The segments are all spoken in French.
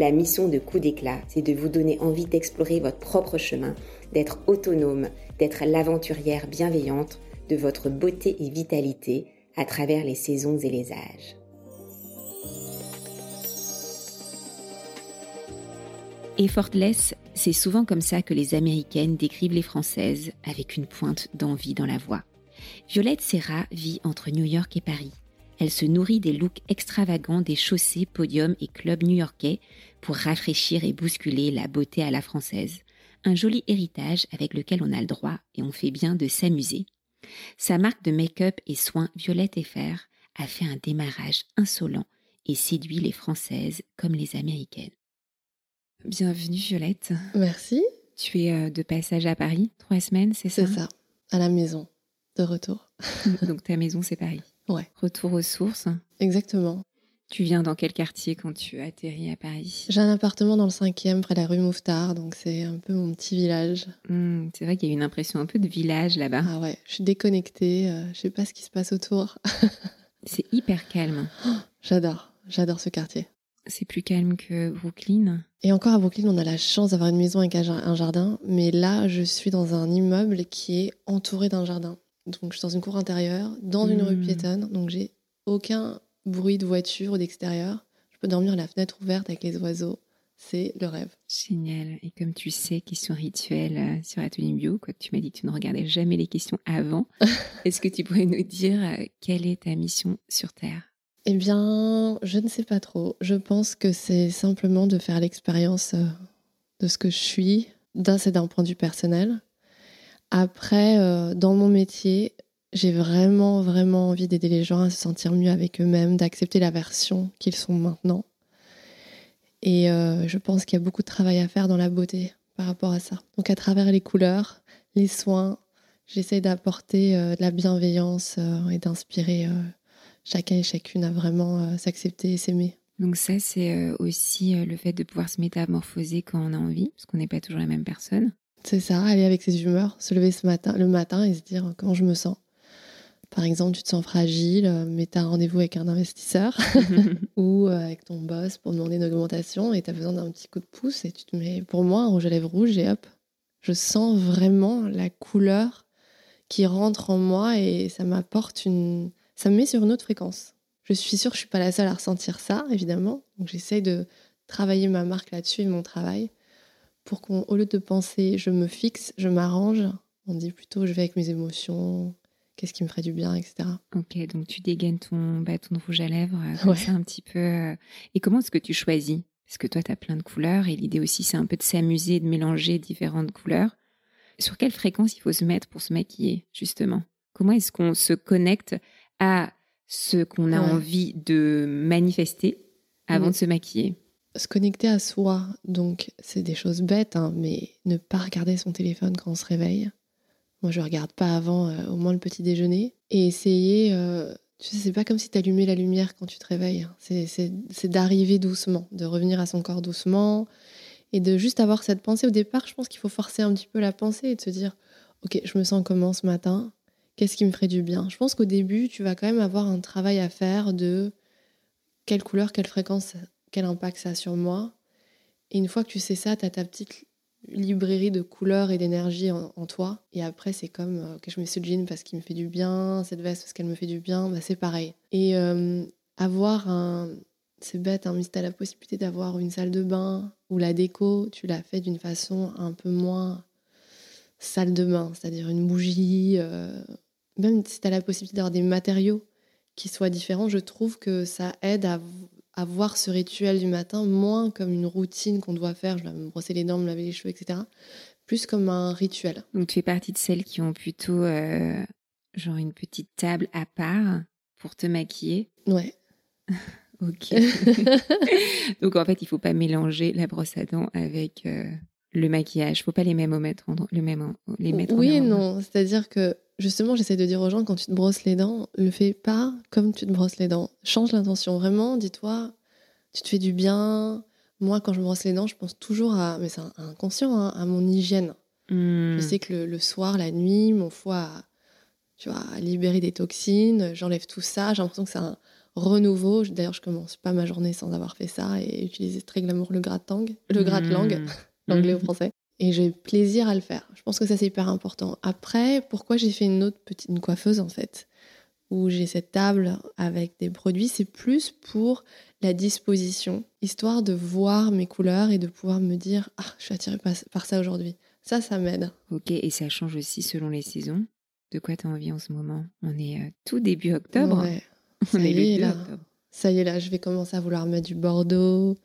La mission de Coup d'éclat, c'est de vous donner envie d'explorer votre propre chemin, d'être autonome, d'être l'aventurière bienveillante de votre beauté et vitalité à travers les saisons et les âges. Effortless, c'est souvent comme ça que les Américaines décrivent les Françaises, avec une pointe d'envie dans la voix. Violette Serra vit entre New York et Paris. Elle se nourrit des looks extravagants des chaussées, podiums et clubs new-yorkais pour rafraîchir et bousculer la beauté à la française. Un joli héritage avec lequel on a le droit et on fait bien de s'amuser. Sa marque de make-up et soins Violette et Fer a fait un démarrage insolent et séduit les Françaises comme les Américaines. Bienvenue Violette. Merci. Tu es euh, de passage à Paris, trois semaines, c'est ça C'est ça, à la maison, de retour. Donc ta maison, c'est Paris. Ouais. Retour aux sources. Exactement. Tu viens dans quel quartier quand tu atterris à Paris? J'ai un appartement dans le cinquième, près de la rue Mouffetard, donc c'est un peu mon petit village. Hmm, c'est vrai qu'il y a une impression un peu de village là-bas. Ah ouais, je suis déconnectée, euh, je sais pas ce qui se passe autour. c'est hyper calme. j'adore, j'adore ce quartier. C'est plus calme que Brooklyn? Et encore à Brooklyn, on a la chance d'avoir une maison avec un jardin, mais là, je suis dans un immeuble qui est entouré d'un jardin. Donc, je suis dans une cour intérieure, dans une rue hmm. piétonne, donc j'ai aucun bruit de voiture ou d'extérieur. Je peux dormir la fenêtre ouverte avec les oiseaux. C'est le rêve. Génial. Et comme tu sais, question rituelle euh, sur Atelier Bio, quoi, tu m'as dit que tu ne regardais jamais les questions avant. Est-ce que tu pourrais nous dire euh, quelle est ta mission sur Terre? Eh bien, je ne sais pas trop. Je pense que c'est simplement de faire l'expérience euh, de ce que je suis. D'un, c'est d'un point de vue personnel. Après, dans mon métier, j'ai vraiment, vraiment envie d'aider les gens à se sentir mieux avec eux-mêmes, d'accepter la version qu'ils sont maintenant. Et euh, je pense qu'il y a beaucoup de travail à faire dans la beauté par rapport à ça. Donc à travers les couleurs, les soins, j'essaie d'apporter euh, de la bienveillance euh, et d'inspirer chacun et chacune à vraiment s'accepter et s'aimer. Donc ça, c'est aussi le fait de pouvoir se métamorphoser quand on a envie, parce qu'on n'est pas toujours la même personne. C'est ça, aller avec ses humeurs, se lever ce matin, le matin et se dire comment je me sens. Par exemple, tu te sens fragile, euh, mais tu as un rendez-vous avec un investisseur ou euh, avec ton boss pour demander une augmentation et tu as besoin d'un petit coup de pouce et tu te mets, pour moi, un rouge à lèvres rouge et hop, je sens vraiment la couleur qui rentre en moi et ça m'apporte une. Ça me met sur une autre fréquence. Je suis sûre que je suis pas la seule à ressentir ça, évidemment. Donc j'essaye de travailler ma marque là-dessus et mon travail pour qu'au lieu de penser je me fixe, je m'arrange, on dit plutôt je vais avec mes émotions, qu'est-ce qui me ferait du bien, etc. Ok, donc tu dégaines ton bâton de rouge à lèvres, euh, ouais. un petit peu. Euh. Et comment est-ce que tu choisis? Parce que toi, tu as plein de couleurs et l'idée aussi, c'est un peu de s'amuser, de mélanger différentes couleurs. Sur quelle fréquence il faut se mettre pour se maquiller, justement? Comment est-ce qu'on se connecte à ce qu'on a envie de manifester avant mm. de se maquiller? Se connecter à soi, donc c'est des choses bêtes, hein, mais ne pas regarder son téléphone quand on se réveille, moi, je regarde pas avant euh, au moins le petit déjeuner. Et essayer, euh, tu sais, c'est pas comme si tu allumais la lumière quand tu te réveilles. Hein. C'est d'arriver doucement, de revenir à son corps doucement et de juste avoir cette pensée. Au départ, je pense qu'il faut forcer un petit peu la pensée et de se dire, OK, je me sens comment ce matin? Qu'est-ce qui me ferait du bien? Je pense qu'au début, tu vas quand même avoir un travail à faire de quelle couleur, quelle fréquence, quel impact ça a sur moi. Et une fois que tu sais ça, tu as ta petite librairie de couleurs et d'énergie en, toi. Et après, c'est comme euh, que je mets ce jean parce qu'il me fait du bien, cette veste parce qu'elle me fait du bien, bah, c'est pareil. Et euh, avoir un. C'est bête, hein, mais si tu as la possibilité d'avoir une salle de bain ou la déco, tu l'as fait d'une façon un peu moins salle de bain, c'est-à-dire une bougie. Euh, même si tu as la possibilité d'avoir des matériaux qui soient différents, je trouve que ça aide à à voir ce rituel du matin moins comme une routine qu'on doit faire, je dois me brosser les dents, me laver les cheveux, etc. Plus comme un rituel. Donc tu fais partie de celles qui ont plutôt euh, genre une petite table à part pour te maquiller? Ouais. ok. Donc en fait, il faut pas mélanger la brosse à dents avec euh, le maquillage Faut pas les mêmes mettre le même, les mettre Oui et non. C'est-à-dire que justement, j'essaie de dire aux gens quand tu te brosses les dents, le fais pas comme tu te brosses les dents. Change l'intention. Vraiment, dis-toi, tu te fais du bien. Moi, quand je me brosse les dents, je pense toujours à, mais c'est inconscient, hein, à mon hygiène. Je hmm. sais que le, soir, la nuit, mon foie, a, tu vois, a libéré des toxines. J'enlève tout ça. J'ai l'impression que c'est un renouveau. D'ailleurs, je commence pas ma journée sans avoir fait ça et utiliser très glamour le gratte-langue, le gratte-langue, hmm. l'anglais au hmm. français. Et j'ai plaisir à le faire. Je pense que ça, c'est hyper important. Après, pourquoi j'ai fait une autre petite une coiffeuse, en fait, où j'ai cette table avec des produits, c'est plus pour la disposition, histoire de voir mes couleurs et de pouvoir me dire Ah, je suis attirée par ça aujourd'hui. Ça, ça m'aide. Ok, et ça change aussi selon les saisons. De quoi tu as envie en ce moment? On est euh, tout début octobre. Ouais. On est, le 2 octobre. Ça y est, là, je vais commencer à vouloir mettre du bordeaux,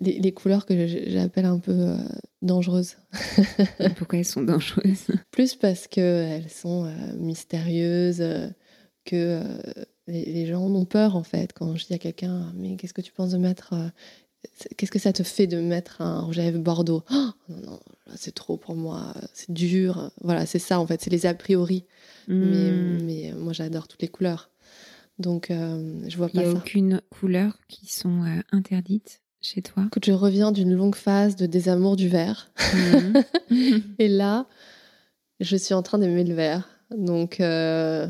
les, couleurs que j'appelle un peu euh, dangereuses. Pourquoi elles sont dangereuses? Plus parce qu'elles sont euh, mystérieuses, euh, que les, gens ont peur en fait. Quand je dis à quelqu'un, mais qu'est-ce que tu penses de mettre Qu'est-ce que ça te fait de mettre un rouge à lèvres bordeaux? Oh, Non, non, c'est trop pour moi, c'est dur. Voilà, c'est ça en fait, c'est les a priori. Mais, hmm. mais moi j'adore toutes les couleurs. Donc, je vois pas Il n'y a aucune couleur qui sont interdites? Chez toi Écoute, je reviens d'une longue phase de désamour du vert. Mhm. et là, je suis en train d'aimer le vert. Donc, euh,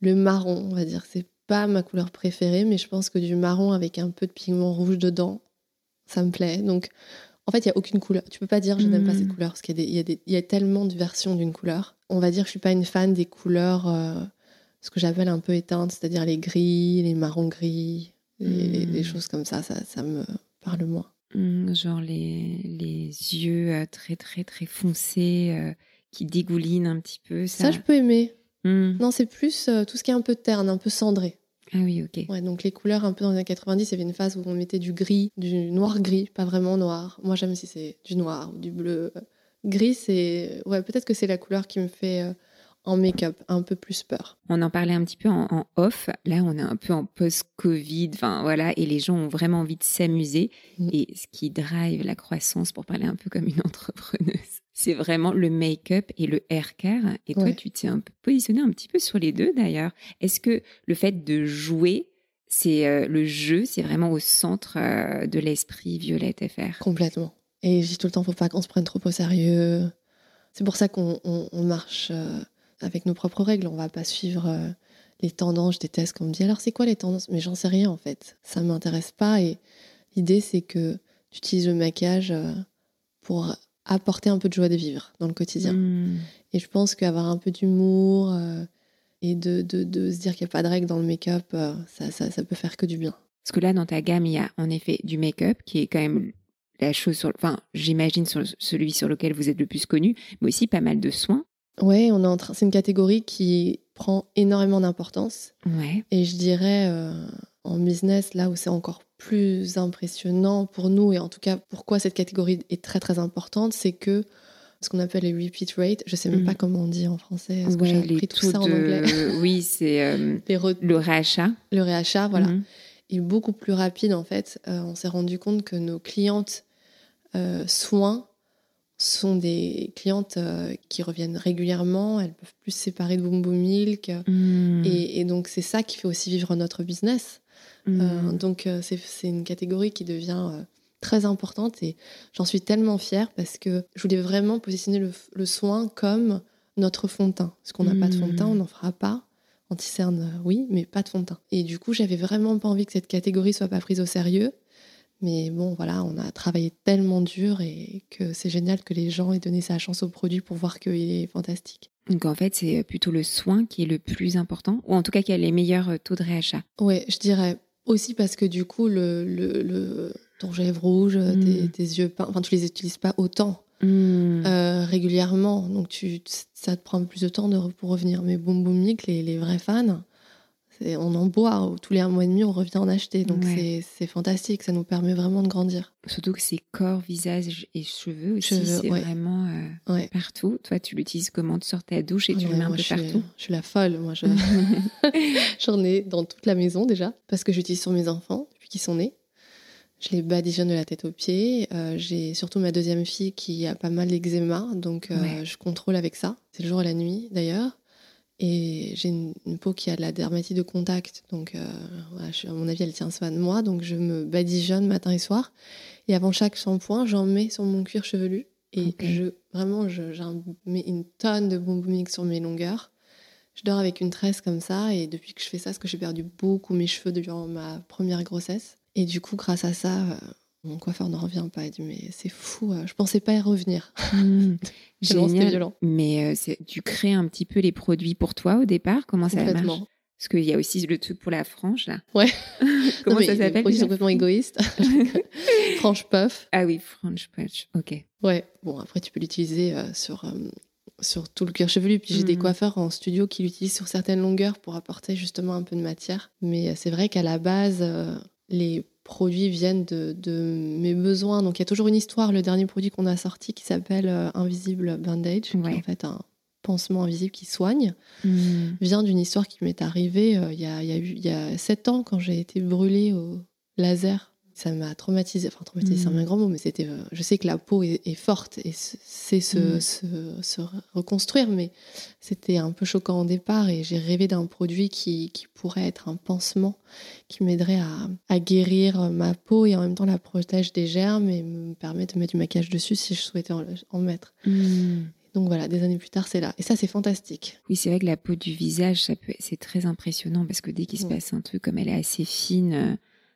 le marron, on va dire, c'est pas ma couleur préférée, mais je pense que du marron avec un peu de pigment rouge dedans, ça me plaît. Donc, en fait, il n'y a aucune couleur. Tu peux pas dire je n'aime pas cette mhm. couleur, parce qu'il y, a tellement de versions d'une couleur. On va dire que je suis pas une fan des couleurs, euh, ce que j'appelle un peu éteintes, c'est-à-dire les gris, les marrons gris, les, les, hmm. choses comme ça, ça, ça me parle moins. Hmm, genre les, les yeux euh, très très très foncés euh, qui dégoulinent un petit peu. Ça, je peux aimer. Hmm. Non, c'est plus euh, tout ce qui est un peu terne, un peu cendré. Ah oui, ok. Ouais, donc les couleurs un peu dans les années 90, il y avait une phase où on mettait du gris, du noir-gris, pas vraiment noir. Moi, j'aime si c'est du noir ou du bleu. Gris, c'est. Ouais, peut-être que c'est la couleur qui me fait en make-up, un peu plus peur. On en parlait un petit peu en, off. Là, on est un peu en post-Covid, enfin voilà, et les gens ont vraiment envie de s'amuser. Mm. Et ce qui drive la croissance, pour parler un peu comme une entrepreneuse, c'est vraiment le make-up et le hair care. Et toi, tu t'es un peu positionné un petit peu sur les deux d'ailleurs. Est-ce que le fait de jouer, c'est euh, le jeu, c'est vraiment au centre euh, de l'esprit Violette FR Complètement. Et je dis tout le temps, faut pas qu'on se prenne trop au sérieux. C'est pour ça qu'on marche. Euh, avec nos propres règles. On va pas suivre euh, les tendances. Je déteste qu'on me dit alors c'est quoi les tendances? Mais j'en sais rien en fait. Ça m'intéresse pas. Et l'idée c'est que tu utilises le maquillage euh, pour apporter un peu de joie de vivre dans le quotidien. Hmm. Et je pense qu'avoir un peu d'humour euh, et de, de, se dire qu'il n'y a pas de règles dans le make-up, ça, ça, ça, peut faire que du bien. Parce que là, dans ta gamme, il y a en effet du make-up qui est quand même la chose sur, enfin, j'imagine sur celui sur lequel vous êtes le plus connu, mais aussi pas mal de soins. Ouais, on est en train. C'est une catégorie qui prend énormément d'importance. Ouais. Et je dirais euh, en business, là où c'est encore plus impressionnant pour nous, et en tout cas pourquoi cette catégorie est très très importante, c'est que ce qu'on appelle les repeat rates, je sais même mm. pas comment on dit en français. Est-ce que j'ai appris tout ça en anglais Oui, c'est euh, le réachat. Le réachat, voilà. Mm. est beaucoup plus rapide en fait. Euh, on s'est rendu compte que nos clientes soins sont des clientes euh, qui reviennent régulièrement, elles peuvent plus se séparer de Boom Boom Milk. Hmm. Et, donc, c'est ça qui fait aussi vivre notre business. Hmm. Euh, donc, euh, c'est une catégorie qui devient très importante et j'en suis tellement fière parce que je voulais vraiment positionner le, soin comme notre fond de teint. Parce qu'on n'a pas de fond de teint, on n'en fera pas. Anti-cerne, oui, mais pas de fond de teint. Et du coup, j'avais vraiment pas envie que cette catégorie soit pas prise au sérieux. Mais bon, voilà, on a travaillé tellement dur et que c'est génial que les gens aient donné sa chance au produit pour voir qu'il est fantastique. Donc en fait, c'est plutôt le soin qui est le plus important, ou en tout cas qui a les meilleurs euh, taux de réachat? Oui, je dirais aussi parce que du coup, le, le, ton gèvre rouge, hmm. tes, yeux peints, enfin, tu les utilises pas autant hmm. euh, régulièrement, donc tu, ça te prend plus de temps de, pour revenir. Mais Boom Boom les, les vrais fans, on en boit, tous les un mois et demi, on revient en acheter. Donc c'est fantastique, ça nous permet vraiment de grandir. Surtout que c'est corps, visage et cheveux aussi, c'est vraiment euh, partout. Toi, tu l'utilises comment? Tu sors ta douche et tu le mets un peu partout? Je suis la folle, moi. J'en ai dans toute la maison déjà, parce que j'utilise sur mes enfants depuis qu'ils sont nés. Je les badigeonne de la tête aux pieds. Euh, j'ai surtout ma deuxième fille qui a pas mal d'eczéma, donc euh, je contrôle avec ça. C'est le jour et la nuit d'ailleurs. Et j'ai une, peau qui a de la dermatite de contact, donc euh, à mon avis, elle tient soin de moi. Donc je me badigeonne matin et soir. Et avant chaque shampoing, j'en mets sur mon cuir chevelu. Et je, vraiment, je, mets une tonne de bonbons sur mes longueurs. Je dors avec une tresse comme ça. Et depuis que je fais ça, parce que j'ai perdu beaucoup mes cheveux durant ma première grossesse. Et du coup, grâce à ça, euh, mon coiffeur n'en revient pas. Il dit Mais c'est fou, euh, je pensais pas y revenir. Mmh. Génial. violent. Mais euh, tu crées un petit peu les produits pour toi au départ? Comment ça marche? Parce qu'il y a aussi le truc pour la frange, là. Ouais. Comment ça s'appelle Les produits sont complètement égoïstes. frange puff. Ah oui, frange puff, ok. Ouais, bon, après, tu peux l'utiliser sur, sur tout le cuir chevelu. Puis j'ai des mmh. coiffeurs en studio qui l'utilisent sur certaines longueurs pour apporter justement un peu de matière. Mais c'est vrai qu'à la base, les produits viennent de, mes besoins. Donc il y a toujours une histoire. Le dernier produit qu'on a sorti qui s'appelle euh, Invisible Bandage, qui est en fait un pansement invisible qui soigne, hmm. vient d'une histoire qui m'est arrivée euh, il, y a, y a eu, il y a sept ans quand j'ai été brûlée au laser ça m'a traumatisé. Enfin, traumatisé, c'est un mmh. grand mot, mais c'était. Euh, je sais que la peau est, forte et c'est se, mmh. se, reconstruire, mais c'était un peu choquant au départ et j'ai rêvé d'un produit qui, qui, pourrait être un pansement qui m'aiderait à, à, guérir ma peau et en même temps la protège des germes et me permettre de mettre du maquillage dessus si je souhaitais en, mettre. Mmh. Donc voilà, des années plus tard, c'est là. Et ça, c'est fantastique. Oui, c'est vrai que la peau du visage, c'est très impressionnant parce que dès qu'il se passe un truc, comme elle est assez fine, euh,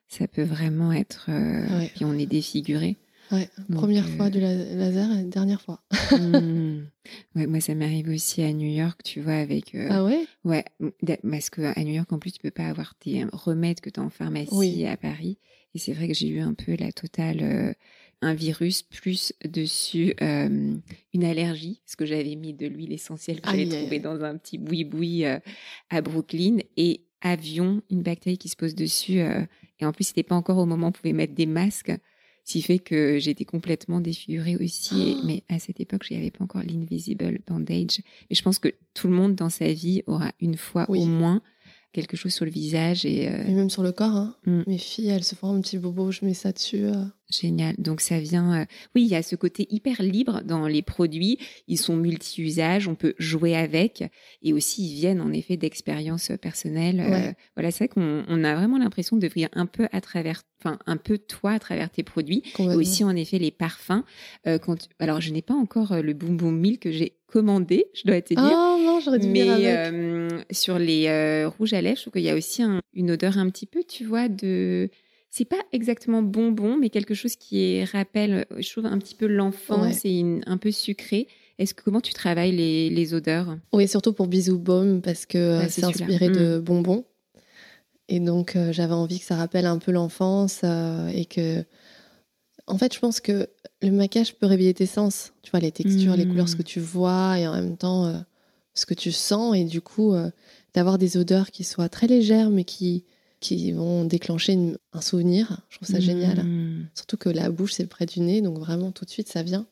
ça peut vraiment être. Euh, puis on est défiguré. Ouais, première fois euh, du laser et dernière fois. Ouais, moi, ça m'arrive aussi à New York, tu vois, avec. Euh, ah ouais? Ouais, parce qu'à New York, en plus, tu peux pas avoir tes remèdes que tu as en pharmacie à Paris. Et c'est vrai que j'ai eu un peu la totale. un virus, plus dessus une allergie, parce que j'avais mis de l'huile essentielle que j'avais trouvée dans un petit boui-boui à Brooklyn. Et avion, une bactérie qui se pose dessus. Euh, et en plus, c'était pas encore au moment où on pouvait mettre des masques, ce qui fait que j'étais complètement défigurée aussi. Oh mais à cette époque, je n'y avais pas encore l'invisible bandage. Mais je pense que tout le monde dans sa vie aura une fois au moins quelque chose sur le visage et, euh, même sur le corps. Hein. Mm. Mes filles, elles se font un petit bobo, je mets ça dessus. Euh. Génial. Donc ça vient. Euh, oui, il y a ce côté hyper libre dans les produits. Ils sont multi-usages, on peut jouer avec et aussi ils viennent en effet d'expériences personnelles. voilà, c'est vrai qu'on a vraiment l'impression de venir un peu à travers, enfin un peu toi à travers tes produits. Et aussi en effet les parfums. quand, alors je n'ai pas encore le Boom Boom Milk que j'ai commandé, je dois te dire. Oh non, j'aurais dû Mais avec. sur les rouges à lèvres, je trouve qu'il y a aussi une odeur un petit peu, tu vois, de c'est pas exactement bonbon, mais quelque chose qui rappelle, euh, je trouve, un petit peu l'enfance et un peu sucré. Est-ce que comment tu travailles les, odeurs? Oui, surtout pour Bisou Baume parce que euh, c'est inspiré de mm. bonbons. Et donc euh, j'avais envie que ça rappelle un peu l'enfance et que, en fait, je pense que le maquillage peut réveiller tes sens. Tu vois, les textures, les couleurs, ce que mm. tu vois et en même temps ce que tu sens et du coup d'avoir des odeurs qui soient très légères mais qui qui vont déclencher un souvenir. Je trouve ça génial. Mmh. Surtout que la bouche, c'est près du nez, donc vraiment tout de suite, ça vient.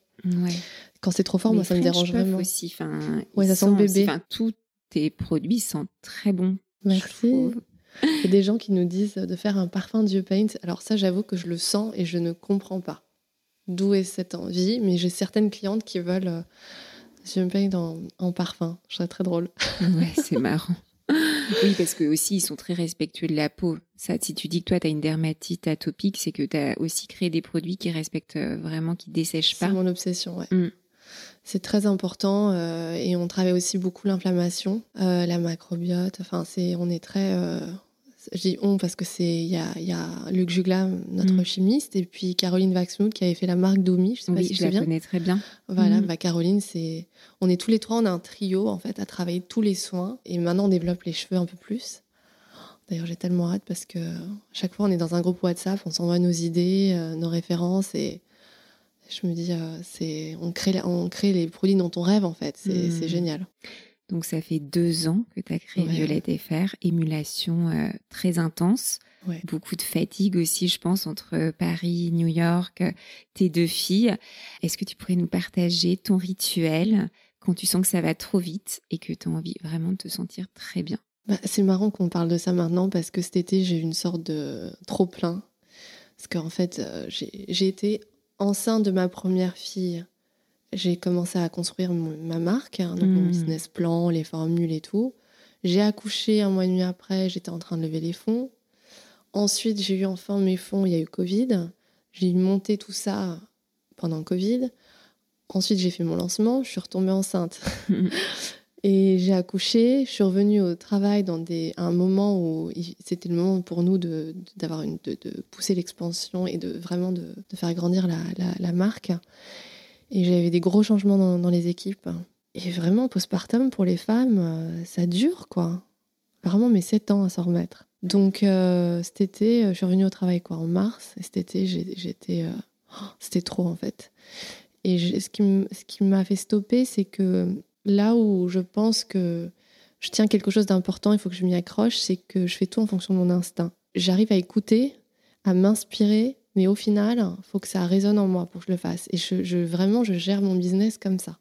Quand c'est trop fort, moi, ça me dérange vraiment. aussi. Enfin, ouais, ça sent le bébé. Enfin, tous tes produits sentent très bons. Merci. Il y a des gens qui nous disent de faire un parfum Dieu Paint. Alors ça, j'avoue que je le sens et je ne comprends pas. D'où est cette envie Mais j'ai certaines clientes qui veulent euh, Dieu Paint en, en parfum. Je ça très drôle. Ouais, c'est marrant. Oui, parce que aussi ils sont très respectueux de la peau. Ça, si tu dis que toi tu as une dermatite atopique, c'est que tu as aussi créé des produits qui respectent euh, vraiment, qui dessèchent pas. C'est mon obsession, ouais. Mm. C'est très important euh, et on travaille aussi beaucoup l'inflammation, euh, la macrobiote. Enfin, c'est, on est très je dis on parce que c'est il y a, y a, Luc Jugla, notre mm. chimiste, et puis Caroline Vaxmuth qui avait fait la marque Domi. Je sais pas si je la connais très bien. Voilà, mm. bah, Caroline, c'est on est tous les trois, on a un trio en fait à travailler tous les soins, et maintenant on développe les cheveux un peu plus. D'ailleurs, j'ai tellement hâte parce que chaque fois on est dans un groupe WhatsApp, on s'envoie nos idées, euh, nos références, et je me dis euh, c'est on crée on crée les produits dont on rêve en fait. C'est mm. génial. Donc ça fait deux ans que tu as créé Violette FR, émulation euh, très intense, beaucoup de fatigue aussi, je pense, entre Paris, New York, tes deux filles. Est-ce que tu pourrais nous partager ton rituel quand tu sens que ça va trop vite et que tu as envie vraiment de te sentir très bien? Bah, C'est marrant qu'on parle de ça maintenant parce que cet été, j'ai eu une sorte de trop plein. Parce qu'en fait, euh, j'ai été enceinte de ma première fille. J'ai commencé à construire ma marque, hein, donc mon hmm. business plan, les formules et tout. J'ai accouché un mois et demi après, j'étais en train de lever les fonds. Ensuite, j'ai eu enfin mes fonds, il y a eu Covid. J'ai monté tout ça pendant Covid. Ensuite, j'ai fait mon lancement, je suis retombée enceinte. et j'ai accouché, je suis revenue au travail dans des, un moment où c'était le moment pour nous de, d'avoir une, de, pousser l'expansion et de vraiment de, faire grandir la, la, marque. Et j'avais des gros changements dans, les équipes. Et vraiment, postpartum pour les femmes, euh, ça dure, quoi. Vraiment, mes 7 ans à s'en remettre. Donc, euh, cet été, je suis revenue au travail, quoi, en mars. Et cet été, j'étais. Euh, oh, c'était trop, en fait. Et ce qui m'a fait stopper, c'est que là où je pense que je tiens quelque chose d'important, il faut que je m'y accroche, c'est que je fais tout en fonction de mon instinct. J'arrive à écouter, à m'inspirer, mais au final, faut que ça résonne en moi pour que je le fasse. Et je, vraiment, je gère mon business comme ça.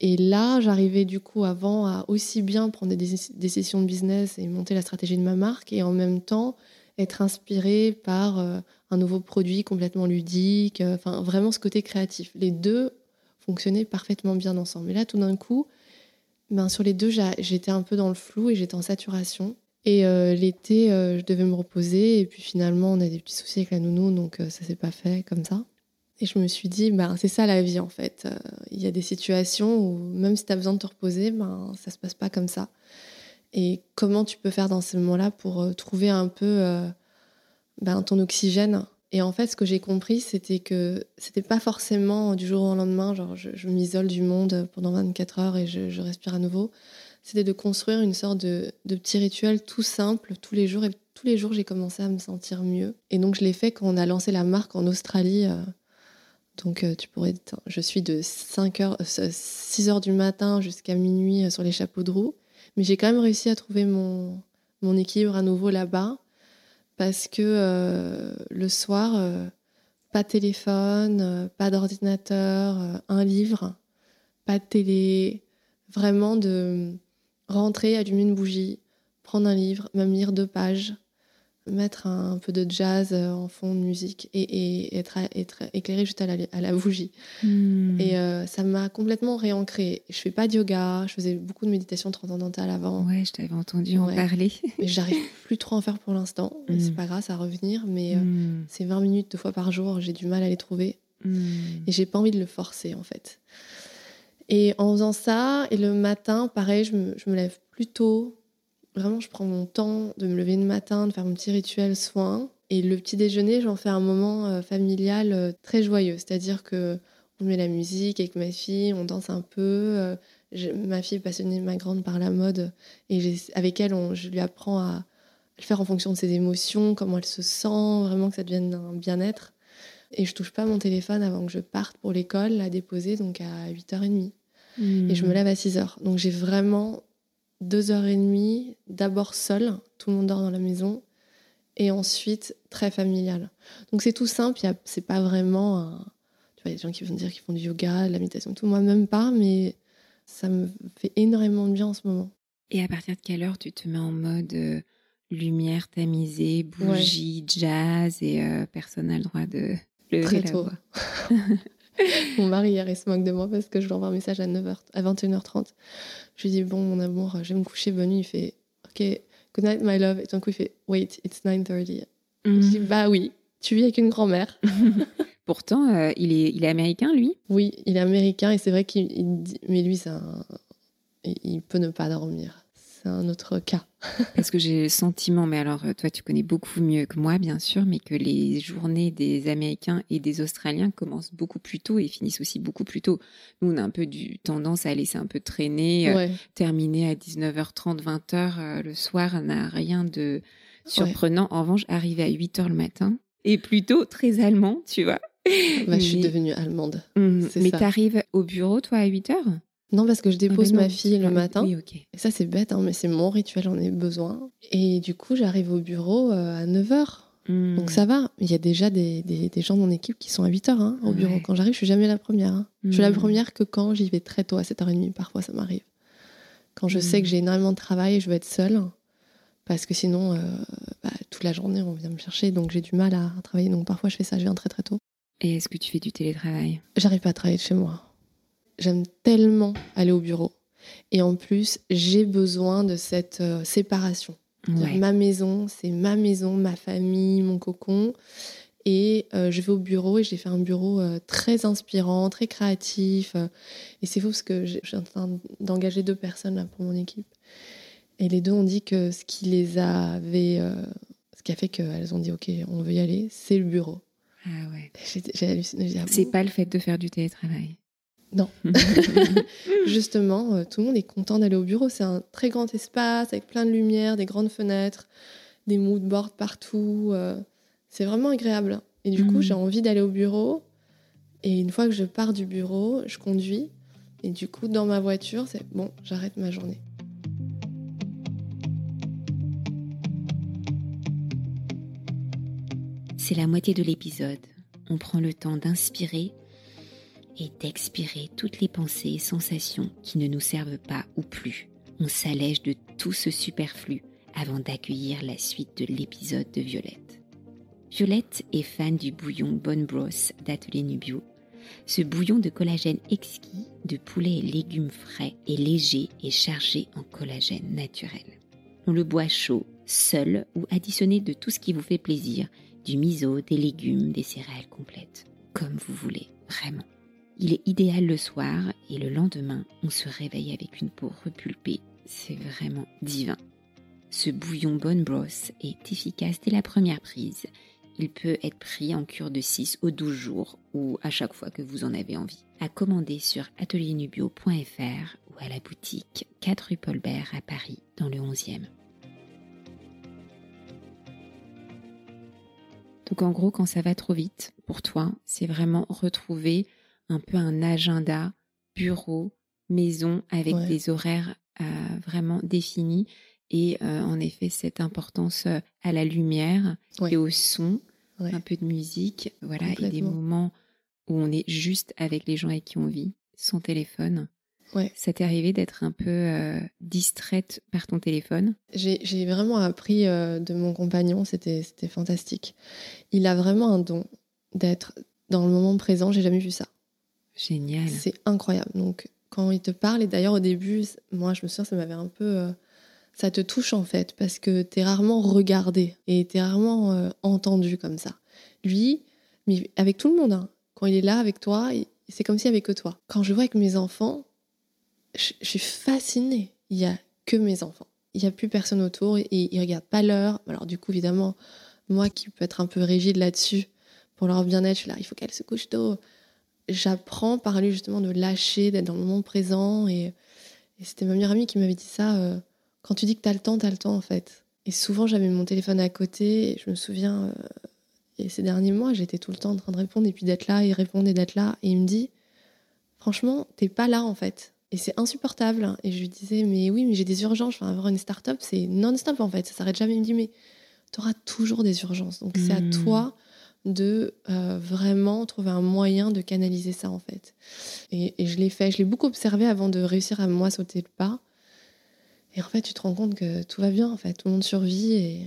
Et là, j'arrivais du coup avant à aussi bien prendre des décisions de business et monter la stratégie de ma marque et en même temps être inspirée par euh, un nouveau produit complètement ludique, euh, enfin vraiment ce côté créatif. Les deux fonctionnaient parfaitement bien ensemble. Mais là, tout d'un coup, ben, sur les deux, j'étais un peu dans le flou et j'étais en saturation. Et euh, l'été, je devais me reposer. Et puis finalement, on a des petits soucis avec la nounou, donc ça s'est pas fait comme ça. Et je me suis dit, ben, c'est ça la vie en fait. Il y a des situations où même si tu as besoin de te reposer, ben, ça se passe pas comme ça et comment tu peux faire dans ces moments-là pour euh, trouver un peu euh, ben, ton oxygène? Et en fait, ce que j'ai compris, c'était que c'était pas forcément du jour au lendemain, genre je, m'isole du monde pendant 24 heures et je, respire à nouveau. C'était de construire une sorte de, de, petit rituel tout simple tous les jours. Et tous les jours, j'ai commencé à me sentir mieux. Et donc, je l'ai fait quand on a lancé la marque en Australie. Euh. donc, tu pourrais. Je suis de 5 heures, 6 heures du matin jusqu'à minuit sur les chapeaux de roue. Mais j'ai quand même réussi à trouver mon, mon équilibre à nouveau là-bas parce que euh, le soir, euh, pas de téléphone, euh, pas d'ordinateur, un livre, pas de télé, vraiment de rentrer, allumer une bougie, prendre un livre, même lire deux pages, mettre un, peu de jazz euh, en fond de musique et, être, éclairé juste à la, à la bougie. Hmm. Et euh, ça m'a complètement réancré. Je fais pas de yoga, je faisais beaucoup de méditation transcendantale avant. Ouais, je t'avais entendu en parler. mais j'arrive plus trop à en faire pour l'instant. Hmm. C'est pas grave, ça va revenir, mais euh, hmm. c'est 20 minutes deux fois par jour, j'ai du mal à les trouver. Et j'ai pas envie de le forcer en fait. Et en faisant ça, et le matin, pareil, je me, je me lève plus tôt, Vraiment, je prends mon temps de me lever le matin, de faire mon petit rituel soin. Et le petit déjeuner, j'en fais un moment euh, familial euh, très joyeux. C'est-à-dire que on met la musique avec ma fille, on danse un peu. Euh, ma fille est passionnée, ma grande, par la mode. Et avec elle, je lui apprends à le faire en fonction de ses émotions, comment elle se sent, vraiment que ça devienne un bien-être. Et je touche pas mon téléphone avant que je parte pour l'école, la déposer donc à 8h30. Et je me mmh. lève à 6h. Donc j'ai vraiment deux heures et demie, d'abord seul, tout le monde dort dans la maison, et ensuite très familial. Donc c'est tout simple, c'est pas vraiment. Un... Tu vois, il y a des gens qui vont dire qu'ils font du yoga, de la méditation, tout. Moi, même pas, mais ça me fait énormément de bien en ce moment. Et à partir de quelle heure tu te mets en mode euh, lumière tamisée, bougie, jazz, et euh, personne n'a le droit de lever Très tôt. mon mari hier il se moque de moi parce que je lui envoie un message à 9h à 21h30 je lui dis bon mon amour je vais me coucher bonne nuit il fait ok good night my love et d'un coup il fait wait it's 9.30 je dis mm. bah oui tu vis avec une grand-mère. Pourtant euh, il, est, il est américain lui? Oui il est américain et c'est vrai qu'il mais lui c'est il peut ne pas dormir un autre cas. Parce que j'ai le sentiment, mais alors toi tu connais beaucoup mieux que moi bien sûr, mais que les journées des Américains et des Australiens commencent beaucoup plus tôt et finissent aussi beaucoup plus tôt. Nous on a un peu du tendance à laisser un peu traîner, euh, terminer à 19h30, 20h euh, le soir n'a rien de surprenant. En revanche, arriver à 8h le matin est plutôt très allemand, tu vois. Bah, je suis devenue allemande. Mmh. mais tu arrives au bureau toi à 8h non, parce que je dépose ah, ma fille le matin. Et ça, c'est bête, hein, mais c'est mon rituel, j'en ai besoin. Et du coup, j'arrive au bureau euh, à 9h. Hmm. Donc ça va. Il y a déjà des, des, gens de mon équipe qui sont à 8h hein, au bureau. Quand j'arrive, je suis jamais la première. Hein. Je suis la hmm. première que quand j'y vais très tôt, à 7h30. Parfois, ça m'arrive. Quand je sais que hmm. j'ai énormément de travail et je veux être seule, Parce que sinon, bah, toute la journée, on vient me chercher, donc j'ai du mal à travailler. Donc parfois, je fais ça, je viens très très tôt. Et est-ce que tu fais du télétravail? J'arrive pas à travailler de chez moi. J'aime tellement aller au bureau. Et en plus, j'ai besoin de cette séparation. Ma maison, c'est ma maison, ma famille, mon cocon. Et euh, je vais au bureau et j'ai fait un bureau euh, très inspirant, très créatif. Euh. et c'est fou parce que je suis en train d'engager deux personnes là, pour mon équipe. Et les deux ont dit que ce qui les avait. ce qui a fait qu'elles ont dit OK, on veut y aller, c'est le bureau. Ah ouais. J'ai halluciné. Ah c'est pas le fait de faire du télétravail. Non. Justement, tout le monde est content d'aller au bureau. C'est un très grand espace avec plein de lumière, des grandes fenêtres, des mood boards partout. C'est vraiment agréable. Et du coup, mm. j'ai envie d'aller au bureau. Et une fois que je pars du bureau, je conduis. Et du coup, dans ma voiture, c'est bon, j'arrête ma journée. C'est la moitié de l'épisode. On prend le temps d'inspirer et d'expirer toutes les pensées et sensations qui ne nous servent pas ou plus. On s'allège de tout ce superflu avant d'accueillir la suite de l'épisode de Violette. Violette est fan du bouillon Bonne Brosse d'Atelier Nubio. Ce bouillon de collagène exquis, de poulet et légumes frais est léger et chargé en collagène naturel. On le boit chaud, seul ou additionné de tout ce qui vous fait plaisir, du miso, des légumes, des céréales complètes, comme vous voulez, vraiment. Il est idéal le soir et le lendemain, on se réveille avec une peau repulpée. C'est vraiment divin. Ce bouillon Bonne Brosse est efficace dès la première prise il peut être pris en cure de 6 ou 12 jours ou à chaque fois que vous en avez envie. À commander sur atelierNubio.fr ou à la boutique 4 rue Paul à Paris dans le 11e. Donc en gros, quand ça va trop vite pour toi, c'est vraiment retrouver un peu un agenda bureau, maison avec des horaires euh, vraiment définis et euh, en effet cette importance euh, à la lumière et au son, un peu de musique, voilà, et des moments où on est juste avec les gens avec qui on vit, son téléphone. Ouais. Ça t'est arrivé d'être un peu euh, distraite par ton téléphone? J'ai vraiment appris de mon compagnon, c'était fantastique. Il a vraiment un don d'être dans le moment présent, j'ai jamais vu ça. Génial. C'est incroyable. Donc quand il te parle, et d'ailleurs au début, moi je me souviens, ça m'avait un peu ça te touche en fait, parce que tu es rarement regardé et tu es rarement euh, entendu comme ça. Lui, mais avec tout le monde, hein. quand il est là avec toi, c'est comme avait que toi. Quand je vois avec mes enfants, je, suis fascinée. Il n'y a que mes enfants. Il n'y a plus personne autour et ils ne regardent pas l'heure. Alors du coup, évidemment, moi qui peux être un peu rigide là-dessus, pour leur bien-être, je suis là, il faut qu'elle se couche tôt. J'apprends par lui justement de lâcher, d'être dans le moment présent. Et, c'était ma meilleure amie qui m'avait dit ça. Euh, quand tu dis que tu as le temps, tu as le temps en fait. Et souvent, j'avais mon téléphone à côté et je me souviens, euh, et ces derniers mois, j'étais tout le temps en train de répondre et puis d'être là, et répondre et d'être là. Et il me dit, franchement, t'es pas là en fait. Et c'est insupportable. Et je lui disais, mais oui, mais j'ai des urgences. Enfin, avoir une start-up, c'est non-stop en fait. Ça s'arrête jamais. Il me dit, mais tu auras toujours des urgences. Donc c'est à hmm. toi de euh, vraiment trouver un moyen de canaliser ça en fait. Et, et je l'ai fait. Je l'ai beaucoup observé avant de réussir à moi sauter le pas. Et en fait, tu te rends compte que tout va bien, en fait, tout le monde survit. Et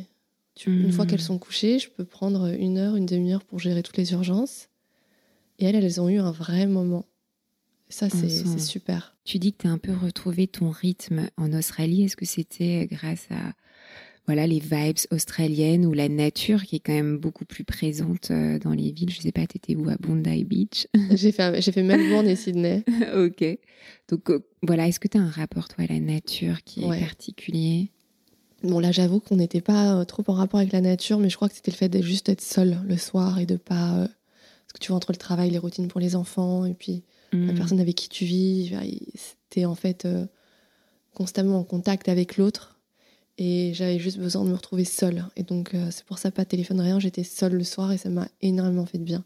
une fois qu'elles hmm. sont couchées, je peux prendre une heure, une demi-heure pour gérer toutes les urgences. Et elles, elles ont eu un vrai moment. Ça, c'est super. Tu dis que tu as un peu retrouvé ton rythme en Australie. Est-ce que c'était grâce à voilà les vibes australiennes ou la nature qui est quand même beaucoup plus présente euh, dans les villes. Je sais pas, tu étais où? À Bondi Beach? J'ai fait j'ai fait Melbourne et Sydney. ok. Donc euh, voilà, est-ce que tu as un rapport toi à la nature qui est particulier? Bon là, j'avoue qu'on n'était pas euh, trop en rapport avec la nature, mais je crois que c'était le fait de juste être seul le soir et de pas parce que tu vois entre le travail, les routines pour les enfants et puis la mmh. personne avec qui tu vis, tu es en fait constamment en contact avec l'autre et j'avais juste besoin de me retrouver seule. Et donc, euh, c'est pour ça, pas de téléphone, rien. J'étais seule le soir et ça m'a énormément fait de bien.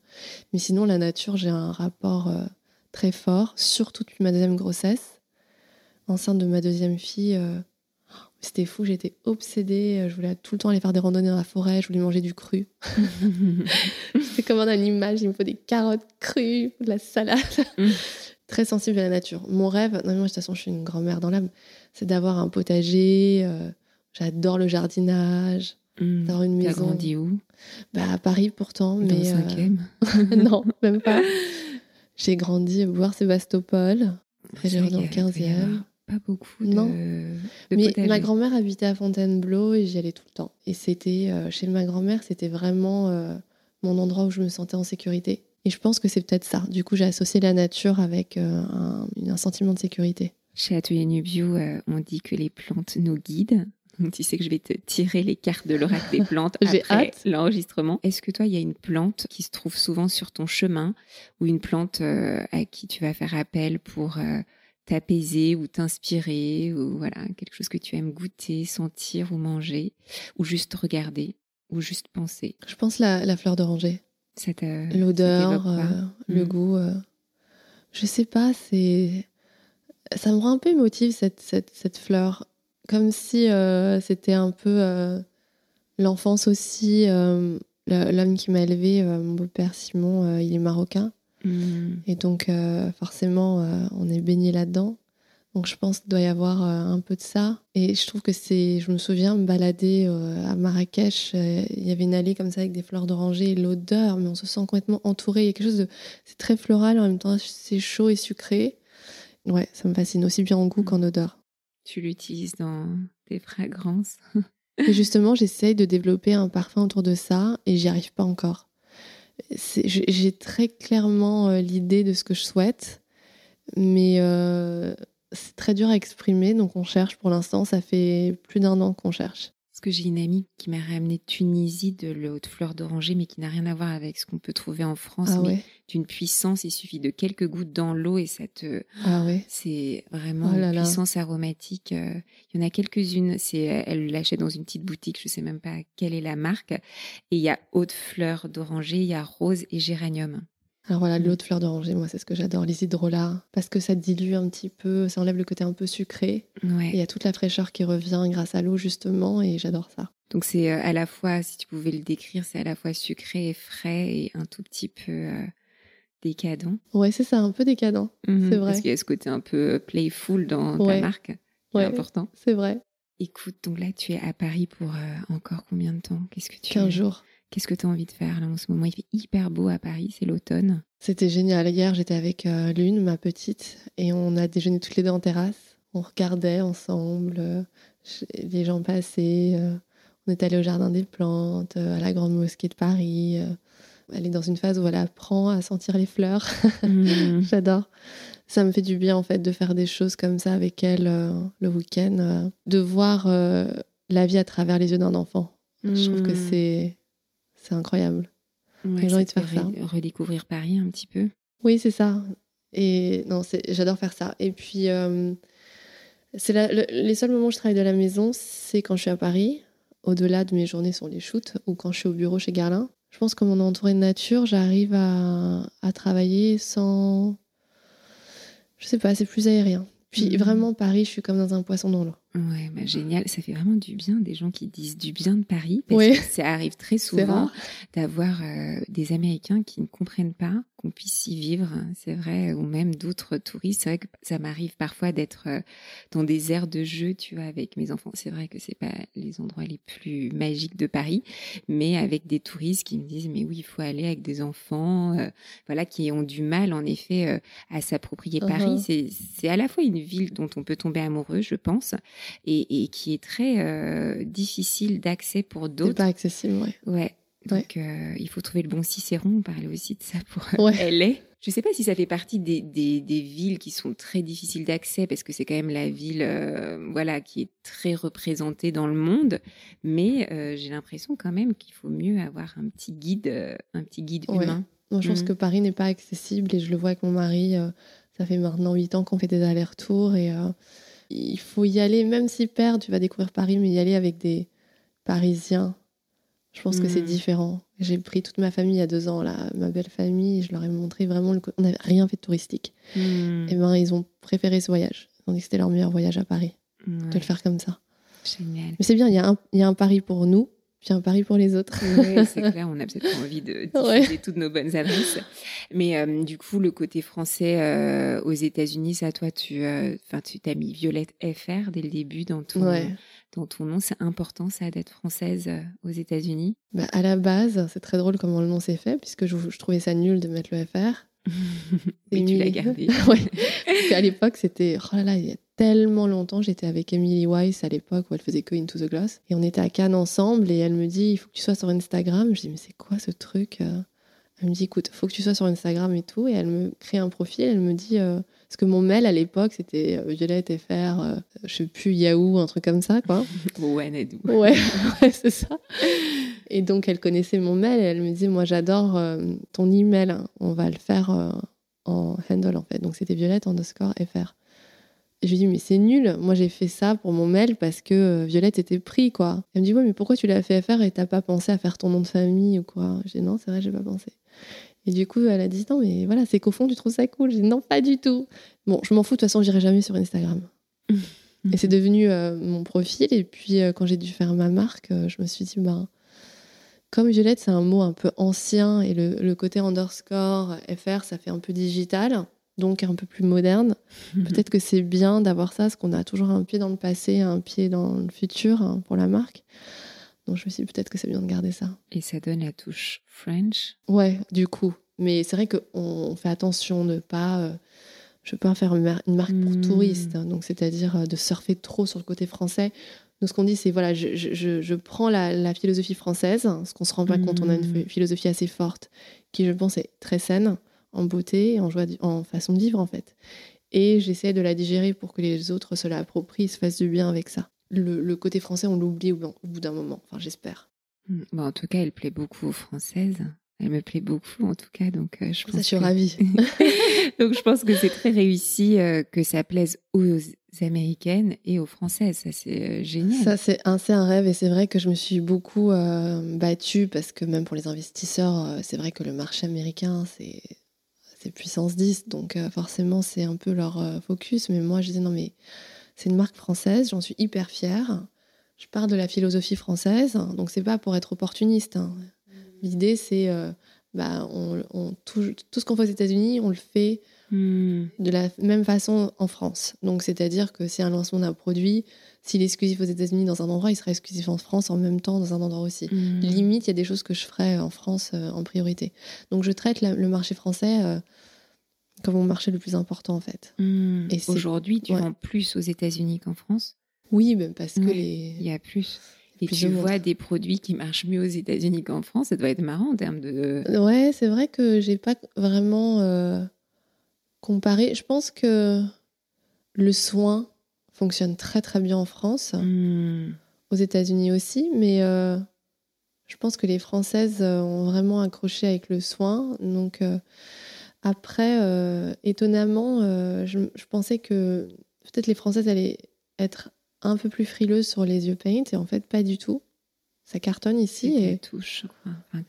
Mais sinon, la nature, j'ai un rapport euh, très fort, surtout depuis ma deuxième grossesse. Enceinte de ma deuxième fille, euh, c'était fou, j'étais obsédée. Je voulais tout le temps aller faire des randonnées dans la forêt, je voulais manger du cru. C'est comme dans l'image, il me faut des carottes crues, de la salade. Mm. très sensible à la nature. Mon rêve, non, moi, de toute façon, je suis une grand-mère dans l'âme, c'est d'avoir un potager J'adore le jardinage, Mmh. d'avoir une T'as maison. grandi où? Bah, à Paris pourtant, Dans mais le euh, non, même pas. J'ai grandi à Boire-Sébastopol. Après, j'ai grandi en y a- il y a 15e. Pas beaucoup Non. de, de Mais potager. ma grand-mère habitait à Fontainebleau et j'y allais tout le temps. Et c'était euh, chez ma grand-mère, c'était vraiment euh, mon endroit où je me sentais en sécurité. Et je pense que c'est peut-être ça. Du coup, j'ai associé la nature avec un, un sentiment de sécurité. Chez Atelier Nubio, euh, on dit que les plantes nous guident. Tu sais que je vais te tirer les cartes de l'oracle des plantes J'ai après hâte. l'enregistrement. Est-ce que toi, il y a une plante qui se trouve souvent sur ton chemin ou une plante euh, à qui tu vas faire appel pour euh, t'apaiser ou t'inspirer ou voilà, quelque chose que tu aimes goûter, sentir ou manger ou juste regarder ou juste penser? Je pense la, la fleur d'oranger. L'odeur, euh, le Mm. goût. euh, je sais pas, c'est. Ça me rend un peu émotive cette, cette, cette fleur. Comme si euh, c'était un peu euh, l'enfance aussi. euh, L'homme qui m'a élevé, mon beau-père Simon, il est marocain. Mm. Et donc, euh, forcément, euh, on est baigné là-dedans. Donc, je pense qu'il doit y avoir euh, un peu de ça. Et je trouve que c'est. Je me souviens me balader à Marrakech. Il y avait une allée comme ça avec des fleurs d'oranger l'odeur, mais on se sent complètement entouré. Il y a quelque chose de. C'est très floral, en même temps, c'est chaud et sucré. Ouais, ça me fascine aussi bien en goût qu'en odeur. Tu l'utilises dans tes fragrances Et justement, j'essaye de développer un parfum autour de ça et j'y arrive pas encore. J'ai très clairement euh, l'idée de ce que je souhaite, mais euh, c'est très dur à exprimer, donc on cherche pour l'instant. Ça fait plus d'un an qu'on cherche. Que j'ai une amie qui m'a ramené de Tunisie de l'eau de fleur d'oranger, mais qui n'a rien à voir avec ce qu'on peut trouver en France, Ah mais ouais, d'une puissance. Il suffit de quelques gouttes dans l'eau et ça te. ah ouais. C'est vraiment Oh là une là. puissance aromatique. euh, Il y en a quelques-unes. C'est, elle l'achète dans une petite boutique. Je sais même pas quelle est la marque. Et il y a haute fleur d'oranger, il y a rose et géranium. Alors voilà, Mm. l'eau de fleur d'oranger, moi c'est ce que j'adore, les hydrolats, parce que ça dilue un petit peu, ça enlève le côté un peu sucré. Et il y a toute la fraîcheur qui revient grâce à l'eau justement, et j'adore ça. Donc c'est euh, à la fois, si tu pouvais le décrire, c'est à la fois sucré et frais et un tout petit peu euh, décadent. Ouais, c'est ça, un peu décadent, Mhm, C'est vrai. Parce qu'il y a ce côté un peu playful dans Ouais. ta marque. qui est Ouais. important. c'est vrai. Écoute, donc là, tu es à Paris pour euh, encore combien de temps? Qu'est-ce que tu 15 jours. Qu'est-ce que tu as envie de faire là en ce moment? Il fait hyper beau à Paris, c'est l'automne. C'était génial. Hier, j'étais avec euh, Lune, ma petite, et on a déjeuné toutes les deux en terrasse. On regardait ensemble euh, les gens passer. euh, on est allé au Jardin des Plantes, euh, à la Grande Mosquée de Paris. elle est dans une phase où elle apprend à sentir les fleurs. Mhm. J'adore. Ça me fait du bien, en fait, de faire des choses comme ça avec elle le week-end. de voir la vie à travers les yeux d'un enfant. Je trouve que Mhm. c'est c'est incroyable. Ouais, j'ai envie de faire ça. re- redécouvrir Paris un petit peu. Oui, c'est ça. Et non, j'adore faire ça. Et puis, euh, c'est le- les seuls moments où je travaille de la maison, c'est quand je suis à Paris. Au-delà de mes journées sur les shoots ou quand je suis au bureau chez Garlin. Je pense que comme on est entouré de nature, j'arrive à, à travailler sans. Je sais pas, c'est plus aérien. Puis Mhm. vraiment, Paris, je suis comme dans un poisson dans l'eau. Ouais, bah, génial. Ça fait vraiment du bien des gens qui disent du bien de Paris. Parce Oui. que ça arrive très souvent d'avoir euh, des Américains qui ne comprennent pas qu'on puisse y vivre, hein, c'est vrai, ou même d'autres touristes. C'est vrai que ça m'arrive parfois d'être euh, dans des aires de jeu, tu vois, avec mes enfants. C'est vrai que c'est pas les endroits les plus magiques de Paris, mais avec des touristes qui me disent, mais oui, il faut aller avec des enfants, euh, voilà, qui ont du mal, en effet, à s'approprier Uh-huh. Paris. C'est c'est à la fois une ville dont on peut tomber amoureux, je pense, et, et qui est très euh, difficile d'accès pour C'est d'autres. pas accessible, ouais. Ouais. Donc, euh, il faut trouver le bon Cicéron. On parlait aussi de ça pour Ouais. LA. Je sais pas si ça fait partie des, des, des villes qui sont très difficiles d'accès parce que c'est quand même la ville euh, voilà, qui est très représentée dans le monde. Mais euh, j'ai l'impression quand même qu'il faut mieux avoir un petit guide, euh, un petit guide Ouais. humain. Moi, je pense Mhm. que Paris n'est pas accessible et je le vois avec mon mari. ça fait maintenant 8 ans qu'on fait des allers-retours et il faut y aller, même si père, tu vas découvrir Paris, mais y aller avec des Parisiens. Je pense que c'est Mhm. différent. J'ai pris toute ma famille il y a deux ans, là, ma belle famille, je leur ai montré vraiment le. On n'avait rien fait de touristique. Hmm. Et ben, ils ont préféré ce voyage. Ils ont dit que c'était leur meilleur voyage à Paris, de le faire comme ça. Génial. Mais c'est bien, il y, a un- il y a un Paris pour nous, puis un Paris pour les autres. Oui, c'est clair, on a peut-être envie de diffuser toutes nos bonnes adresses. Mais euh, du coup, le côté français euh, aux États-Unis, ça, toi, tu, euh, tu t'as mis Violette FR dès le début dans ton, Ouais. dans ton nom. C'est important, ça, d'être française aux États-Unis? Bah, À la base, c'est très drôle comment le nom s'est fait, puisque je, je, trouvais ça nul de mettre le FR. Et tu l'as gardé. ouais. Parce qu'à l'époque, c'était. Oh là là, il y a tellement longtemps. J'étais avec Emily Weiss à l'époque où elle faisait que Into the Gloss. Et on était à Cannes ensemble et elle me dit il faut que tu sois sur Instagram. Je dis mais c'est quoi ce truc Elle me dit écoute, il faut que tu sois sur Instagram et tout. Et elle me crée un profil. Elle me dit euh, parce que mon mail à l'époque c'était euh, Violette FR, euh, je sais plus, Yahoo, un truc comme ça quoi. ouais, ouais, ouais c'est ça. Et donc elle connaissait mon mail et elle me dit moi j'adore ton email. On va le faire en handle en fait. Donc c'était Violette underscore FR. Et je lui dis, mais c'est nul. Moi, j'ai fait ça pour mon mail parce que euh, Violette était pris, quoi. Elle me dit, ouais, mais pourquoi tu l'as fait faire et t'as pas pensé à faire ton nom de famille ou quoi? Je dis, non, c'est vrai, j'ai pas pensé. Et du coup, elle a dit, non, mais voilà, c'est qu'au fond, tu trouves ça cool. J'ai dit, non, pas du tout. Bon, je m'en fous, de toute façon, j'irai jamais sur Instagram. et c'est devenu euh, mon profil. Et puis, euh, quand j'ai dû faire ma marque, je me suis dit, ben, comme Violette, c'est un mot un peu ancien et le, le côté underscore FR, ça fait un peu digital donc un peu plus moderne. Peut-être que c'est bien d'avoir ça, parce qu'on a toujours un pied dans le passé, un pied dans le futur hein, pour la marque. Donc je me suis dit peut-être que c'est bien de garder ça. Et ça donne la touche French Ouais, du coup. Mais c'est vrai qu'on fait attention de pas. Euh, je peux pas faire une, marque pour hmm. touristes, donc c'est-à-dire euh, de surfer trop sur le côté français. Nous, ce qu'on dit, c'est voilà, je, prends la, philosophie française, ce qu'on se rend pas compte, on a une hmm. philosophie assez forte, qui, je pense, est très saine en beauté, en, joie, en façon de vivre en fait. Et j'essaie de la digérer pour que les autres se l'approprient, se fassent du bien avec ça. Le, côté français, on l'oublie au, bout d'un moment, enfin j'espère. Hmm. Bon, en tout cas, elle plaît beaucoup aux Françaises. Elle me plaît beaucoup, en tout cas. Donc, euh, je pense ça, je suis ravie. donc, je pense que c'est très réussi euh, que ça plaise aux Américaines et aux Françaises. Ça, c'est euh, génial. Ça, c'est un, un rêve. Et c'est vrai que je me suis beaucoup battue parce que même pour les investisseurs, c'est vrai que le marché américain, c'est c'est puissance 10, donc forcément c'est un peu leur focus. Mais moi je disais non mais c'est une marque française, j'en suis hyper fière. Je pars de la philosophie française, donc c'est pas pour être opportuniste. Hein. L'idée c'est euh, bah, on, tout, ce qu'on fait aux États-Unis, on le fait hmm. de la même façon en France. Donc c'est-à-dire que si un lancement d'un produit, s'il est exclusif aux États-Unis dans un endroit, il sera exclusif en France en même temps dans un endroit aussi. Hmm. Limite, il y a des choses que je ferai en France en priorité. Donc je traite le marché français comme mon marché le plus important en fait. Hmm. Et aujourd'hui, tu vends plus aux États-Unis qu'en France? Oui, même parce que les... il y a plus. Et tu vois des produits qui marchent mieux aux États-Unis qu'en France, ça doit être marrant en termes de. Ouais, c'est vrai que j'ai pas vraiment euh, comparé. Je pense que le soin fonctionne très très bien en France, hmm. aux États-Unis aussi, mais euh, je pense que les Françaises euh, ont vraiment accroché avec le soin, donc après, étonnamment, je, pensais que peut-être les Françaises allaient être un peu plus frileuses sur les yeux paint, et en fait, pas du tout. Ça cartonne ici. Et touche,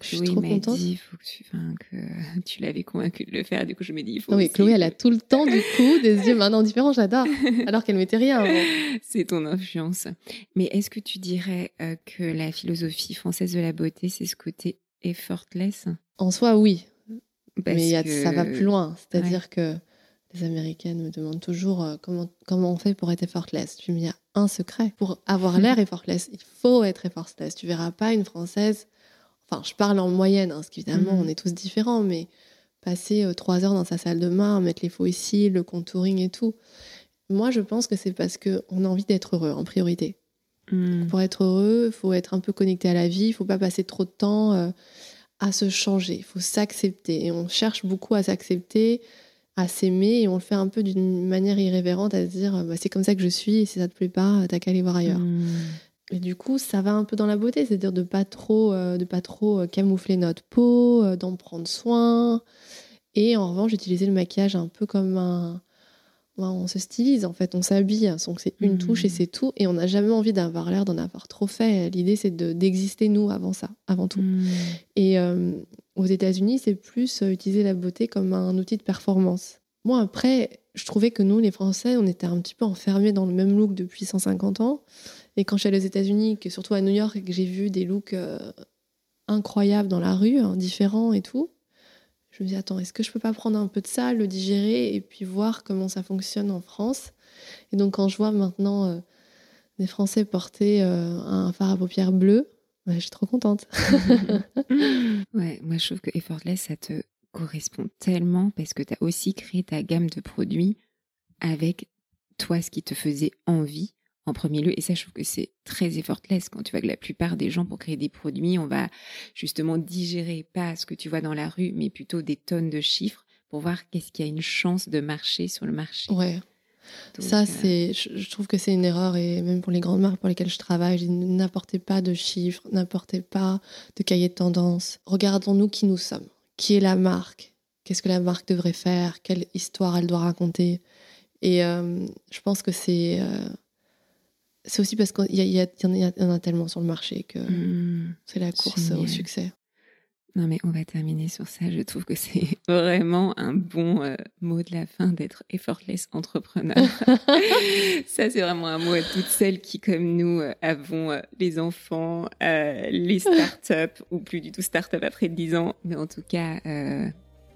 je suis trop contente. Dit, faut que, tu, que tu l'avais convaincue de le faire. Du coup, je me dis, il faut. Oui, Chloé, elle a tout le temps, du coup, des yeux maintenant différents. J'adore. Alors qu'elle mettait rien. C'est ton influence. Mais est-ce que tu dirais euh, que la philosophie française de la beauté, c'est ce côté effortless? En soi, oui mais ça va plus loin. C'est-à-dire que les Américaines me demandent toujours euh, comment, comment on fait pour être effortless. Tu me dis, il y a un secret. Pour avoir l'air effortless, il faut être effortless. Tu verras pas une Française, enfin, je parle en moyenne, hein, parce qu'évidemment, on mhm. est tous différents, mais passer euh, trois heures dans sa salle de bain, mettre les faux ici, le contouring et tout. Moi, je pense que c'est parce qu'on a envie d'être heureux en priorité. Hmm. Pour être heureux, il faut être un peu connecté à la vie, il faut pas passer trop de temps. Euh, à se changer, il faut s'accepter. Et on cherche beaucoup à s'accepter, à s'aimer, et on le fait un peu d'une manière irrévérente, à se dire bah, c'est comme ça que je suis, et si ça te plaît pas, t'as qu'à aller voir ailleurs. Hmm. Et du coup, ça va un peu dans la beauté, c'est-à-dire de pas trop, euh, de pas trop euh, camoufler notre peau, euh, d'en prendre soin. Et en revanche, j'utilisais le maquillage un peu comme un, on se stylise en fait, on s'habille, donc c'est une touche et mmh. c'est tout, et on n'a jamais envie d'avoir l'air d'en avoir trop fait. L'idée c'est d'exister nous avant ça, avant tout. Mmh. Et euh, aux États-Unis, c'est plus euh, utiliser la beauté comme un outil de performance. Moi après, je trouvais que nous, les Français, on était un petit peu enfermés dans le même look depuis 150 ans. Et quand je suis allée aux États-Unis, que surtout à New York, que j'ai vu des looks euh, incroyables dans la rue, hein, différents et tout, je me dis, attends, est-ce que je peux pas prendre un peu de ça, le digérer et puis voir comment ça fonctionne en France? Et donc, quand je vois maintenant euh, des Français portaient euh, un fard à paupières bleu. je suis trop contente. ouais, moi je trouve que Effortless, ça te correspond tellement parce que tu as aussi créé ta gamme de produits avec toi ce qui te faisait envie en premier lieu. Et ça, je trouve que c'est très effortless quand tu vois que la plupart des gens, pour créer des produits, on va justement digérer pas ce que tu vois dans la rue, mais plutôt des tonnes de chiffres pour voir qu'est-ce qui a une chance de marcher sur le marché. Ouais. ça, euh, c'est, je, trouve que c'est une erreur et même pour les grandes marques pour lesquelles je travaille, n'apportez pas de chiffres, n'apportez pas de cahier de tendance. Regardons-nous qui nous sommes, qui est la marque, qu'est-ce que la marque devrait faire, quelle histoire elle doit raconter? Et euh, je pense que c'est euh, c'est aussi parce qu'il y, en a tellement sur le marché que mmh. c'est la course au succès. Non, mais on va terminer sur ça. Je trouve que c'est vraiment un bon euh, mot de la fin d'être effortless entrepreneur. ça, c'est vraiment un mot à toutes celles qui, comme nous, euh, avons euh, les enfants, les startups, ou plus du tout startup après 10 ans. Mais en tout cas,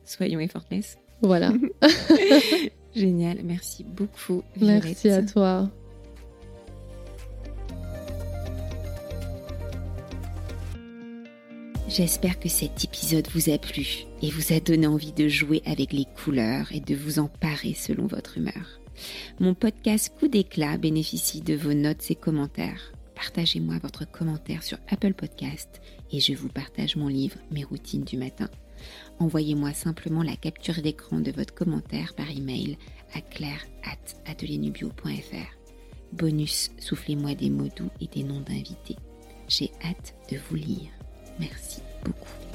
soyons effortless. Voilà. Génial. Merci beaucoup. Merci à toi. J'espère que cet épisode vous a plu et vous a donné envie de jouer avec les couleurs et de vous emparer selon votre humeur. Mon podcast Coup d'éclat bénéficie de vos notes et commentaires. Partagez-moi votre commentaire sur Apple Podcast et je vous partage mon livre Mes routines du matin. Envoyez-moi simplement la capture d'écran de votre commentaire par email à claire@atelierNubio.fr. Bonus, soufflez-moi des mots doux et des noms d'invités. J'ai hâte de vous lire. Merci beaucoup.